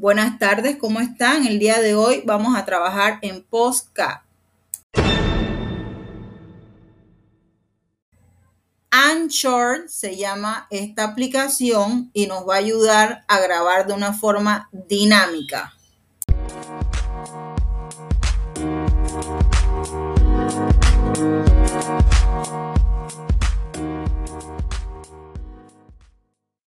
Buenas tardes, ¿cómo están? El día de hoy vamos a trabajar en Postcap. Anchor se llama esta aplicación y nos va a ayudar a grabar de una forma dinámica.